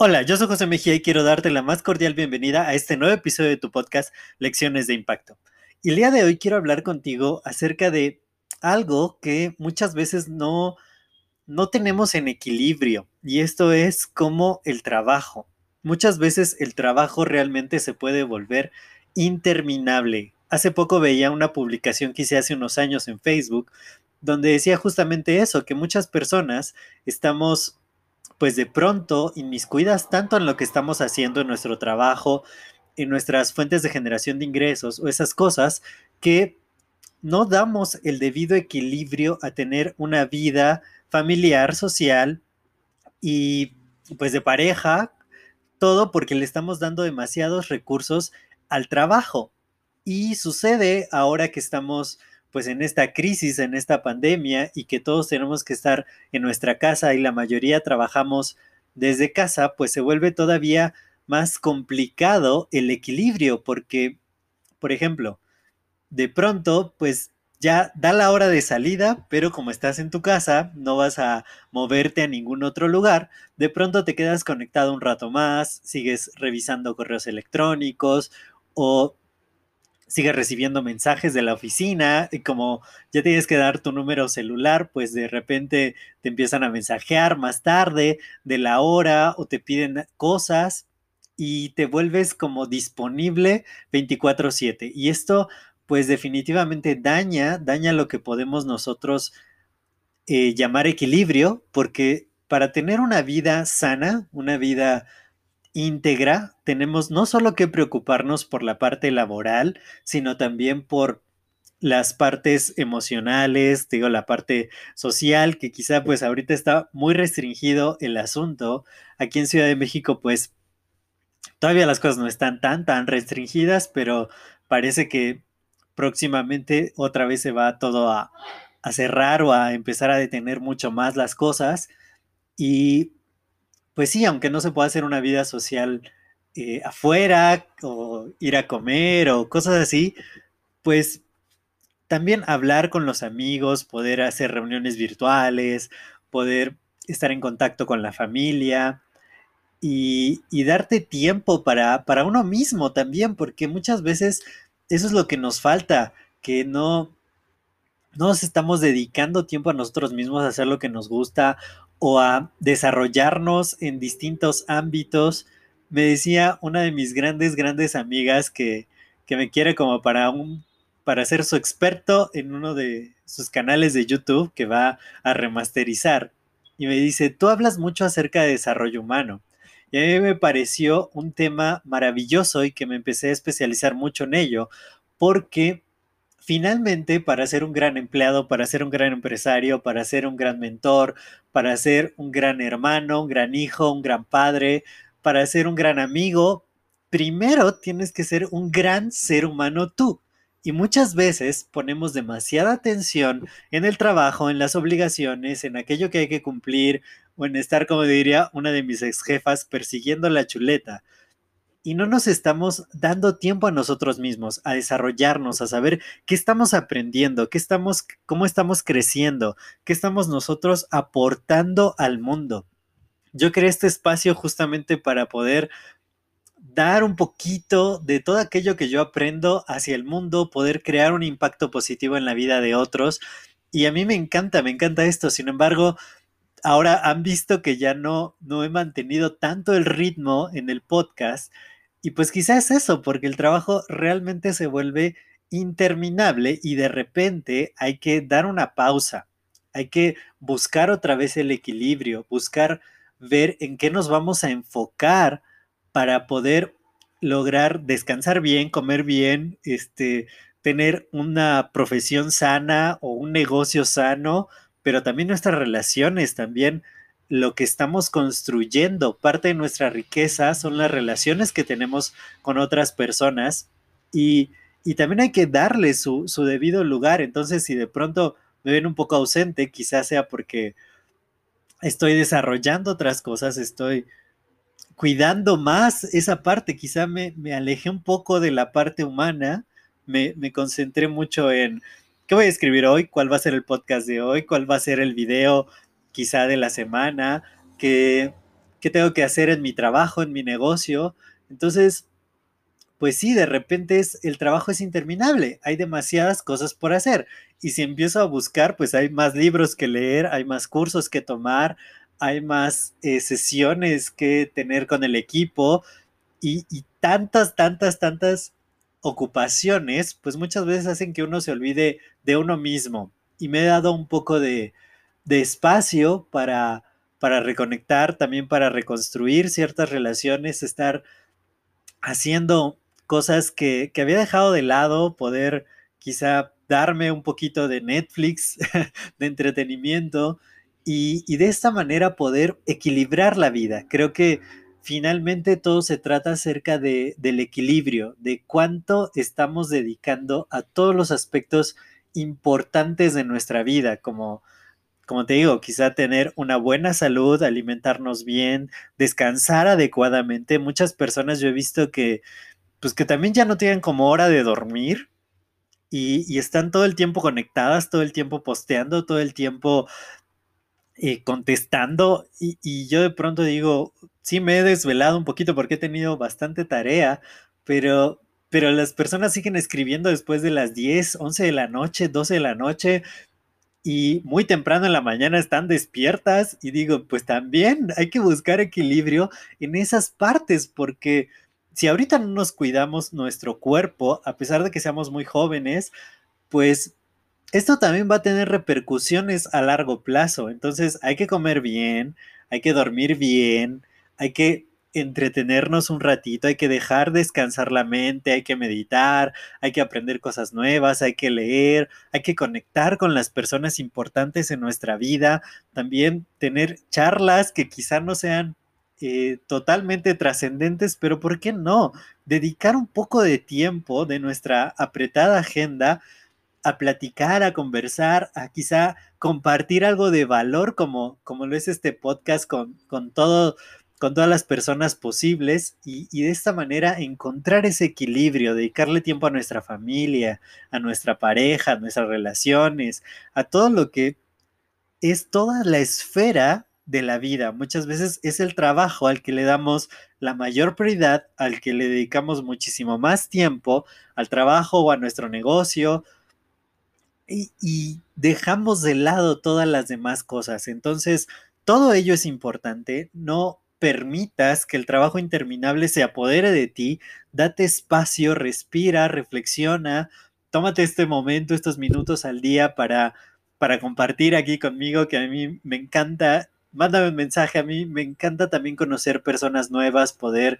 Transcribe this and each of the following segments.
Hola, yo soy José Mejía y quiero darte la más cordial bienvenida a este nuevo episodio de tu podcast Lecciones de Impacto. Y el día de hoy quiero hablar contigo acerca de algo que muchas veces no, no tenemos en equilibrio y esto es como el trabajo. Muchas veces el trabajo realmente se puede volver interminable. Hace poco veía una publicación que hice hace unos años en Facebook donde decía justamente eso, que muchas personas estamos pues de pronto inmiscuidas tanto en lo que estamos haciendo en nuestro trabajo, en nuestras fuentes de generación de ingresos o esas cosas que no damos el debido equilibrio a tener una vida familiar, social y pues de pareja, todo porque le estamos dando demasiados recursos al trabajo. Y sucede ahora que estamos pues en esta crisis, en esta pandemia y que todos tenemos que estar en nuestra casa y la mayoría trabajamos desde casa, pues se vuelve todavía más complicado el equilibrio porque, por ejemplo, de pronto, pues ya da la hora de salida, pero como estás en tu casa, no vas a moverte a ningún otro lugar, de pronto te quedas conectado un rato más, sigues revisando correos electrónicos o sigues recibiendo mensajes de la oficina y como ya tienes que dar tu número celular, pues de repente te empiezan a mensajear más tarde de la hora o te piden cosas y te vuelves como disponible 24/7. Y esto pues definitivamente daña, daña lo que podemos nosotros eh, llamar equilibrio, porque para tener una vida sana, una vida íntegra, tenemos no solo que preocuparnos por la parte laboral, sino también por las partes emocionales, digo, la parte social, que quizá pues ahorita está muy restringido el asunto. Aquí en Ciudad de México pues todavía las cosas no están tan, tan restringidas, pero parece que próximamente otra vez se va todo a, a cerrar o a empezar a detener mucho más las cosas. Y pues sí, aunque no se pueda hacer una vida social eh, afuera o ir a comer o cosas así, pues también hablar con los amigos, poder hacer reuniones virtuales, poder estar en contacto con la familia y, darte tiempo para, para uno mismo también, porque muchas veces eso es lo que nos falta, que no, no nos estamos dedicando tiempo a nosotros mismos a hacer lo que nos gusta o a desarrollarnos en distintos ámbitos. Me decía una de mis grandes, grandes amigas que, que me quiere como para un para ser su experto en uno de sus canales de YouTube que va a remasterizar. Y me dice, tú hablas mucho acerca de desarrollo humano. Y a mí me pareció un tema maravilloso y que me empecé a especializar mucho en ello, porque finalmente para ser un gran empleado, para ser un gran empresario, para ser un gran mentor, para ser un gran hermano, un gran hijo, un gran padre, para ser un gran amigo, primero tienes que ser un gran ser humano tú. Y muchas veces ponemos demasiada atención en el trabajo, en las obligaciones, en aquello que hay que cumplir o en estar, como diría una de mis ex jefas, persiguiendo la chuleta y no nos estamos dando tiempo a nosotros mismos, a desarrollarnos, a saber qué estamos aprendiendo, qué estamos, cómo estamos creciendo, qué estamos nosotros aportando al mundo. Yo creé este espacio justamente para poder dar un poquito de todo aquello que yo aprendo hacia el mundo, poder crear un impacto positivo en la vida de otros. Y a mí me encanta, me encanta esto. Sin embargo, ahora han visto que ya no, no he mantenido tanto el ritmo en el podcast. Y pues quizás es eso, porque el trabajo realmente se vuelve interminable y de repente hay que dar una pausa, hay que buscar otra vez el equilibrio, buscar ver en qué nos vamos a enfocar para poder lograr descansar bien, comer bien, este, tener una profesión sana o un negocio sano, pero también nuestras relaciones, también lo que estamos construyendo. Parte de nuestra riqueza son las relaciones que tenemos con otras personas y, también hay que darle su, su, debido lugar. Entonces, si de pronto me ven un poco ausente, quizás sea porque estoy desarrollando otras cosas, estoy cuidando más esa parte, quizá me, me alejé un poco de la parte humana, me, me concentré mucho en qué voy a escribir hoy, cuál va a ser el podcast de hoy, cuál va a ser el video quizá de la semana, qué, qué tengo que hacer en mi trabajo, en mi negocio. Entonces, pues sí, de repente es, el trabajo es interminable, hay demasiadas cosas por hacer. Y si empiezo a buscar, pues hay más libros que leer, hay más cursos que tomar, hay más eh, sesiones que tener con el equipo y, y, tantas, tantas, tantas ocupaciones, pues muchas veces hacen que uno se olvide de uno mismo. Y me he dado un poco de, de espacio para, para reconectar, también para reconstruir ciertas relaciones, estar haciendo cosas que, que había dejado de lado, poder quizá darme un poquito de Netflix, de entretenimiento y, y, de esta manera poder equilibrar la vida. Creo que finalmente todo se trata acerca de, del equilibrio, de cuánto estamos dedicando a todos los aspectos importantes de nuestra vida, como como te digo, quizá tener una buena salud, alimentarnos bien, descansar adecuadamente. Muchas personas yo he visto que, pues que también ya no tienen como hora de dormir y, están todo el tiempo conectadas, todo el tiempo posteando, todo el tiempo eh, contestando y yo de pronto digo, sí me he desvelado un poquito porque he tenido bastante tarea, pero, pero las personas siguen escribiendo después de las 10, 11 de la noche, 12 de la noche, y muy temprano en la mañana están despiertas y digo, pues también hay que buscar equilibrio en esas partes porque si ahorita no nos cuidamos nuestro cuerpo, a pesar de que seamos muy jóvenes, pues esto también va a tener repercusiones a largo plazo. Entonces hay que comer bien, hay que dormir bien, hay que entretenernos un ratito, hay que dejar descansar la mente, hay que meditar, hay que aprender cosas nuevas, hay que leer, hay que conectar con las personas importantes en nuestra vida, también tener charlas que quizá no sean eh, totalmente trascendentes, pero ¿por qué no? Dedicar un poco de tiempo de nuestra apretada agenda a platicar, a conversar, a quizá compartir algo de valor como, como lo es este podcast con, con todo con todas las personas posibles y, de esta manera encontrar ese equilibrio, dedicarle tiempo a nuestra familia, a nuestra pareja, a nuestras relaciones, a todo lo que es toda la esfera de la vida. Muchas veces es el trabajo al que le damos la mayor prioridad, al que le dedicamos muchísimo más tiempo, al trabajo o a nuestro negocio, y, y dejamos de lado todas las demás cosas. Entonces, todo ello es importante, no permitas que el trabajo interminable se apodere de ti, date espacio, respira, reflexiona, tómate este momento, estos minutos al día para, para compartir aquí conmigo, que a mí me encanta, mándame un mensaje, a mí me encanta también conocer personas nuevas, poder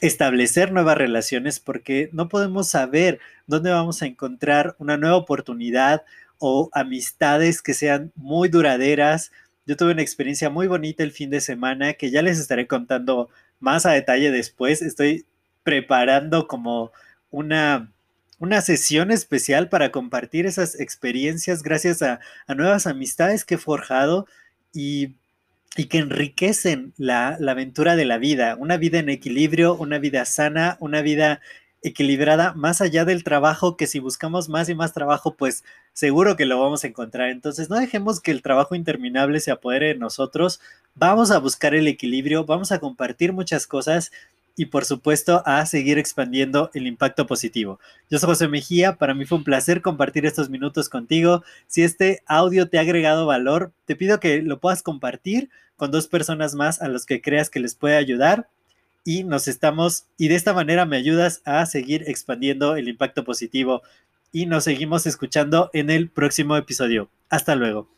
establecer nuevas relaciones, porque no podemos saber dónde vamos a encontrar una nueva oportunidad o amistades que sean muy duraderas, yo tuve una experiencia muy bonita el fin de semana que ya les estaré contando más a detalle después. Estoy preparando como una, una sesión especial para compartir esas experiencias gracias a, nuevas amistades que he forjado y, que enriquecen la, la aventura de la vida. Una vida en equilibrio, una vida sana, una vida equilibrada más allá del trabajo, que si buscamos más y más trabajo, pues seguro que lo vamos a encontrar. Entonces, no dejemos que el trabajo interminable se apodere de nosotros. Vamos a buscar el equilibrio, vamos a compartir muchas cosas y por supuesto a seguir expandiendo el impacto positivo. Yo soy José Mejía, para mí fue un placer compartir estos minutos contigo. Si este audio te ha agregado valor, te pido que lo puedas compartir con dos personas más a los que creas que les puede ayudar y nos estamos, y de esta manera me ayudas a seguir expandiendo el impacto positivo y nos seguimos escuchando en el próximo episodio. Hasta luego.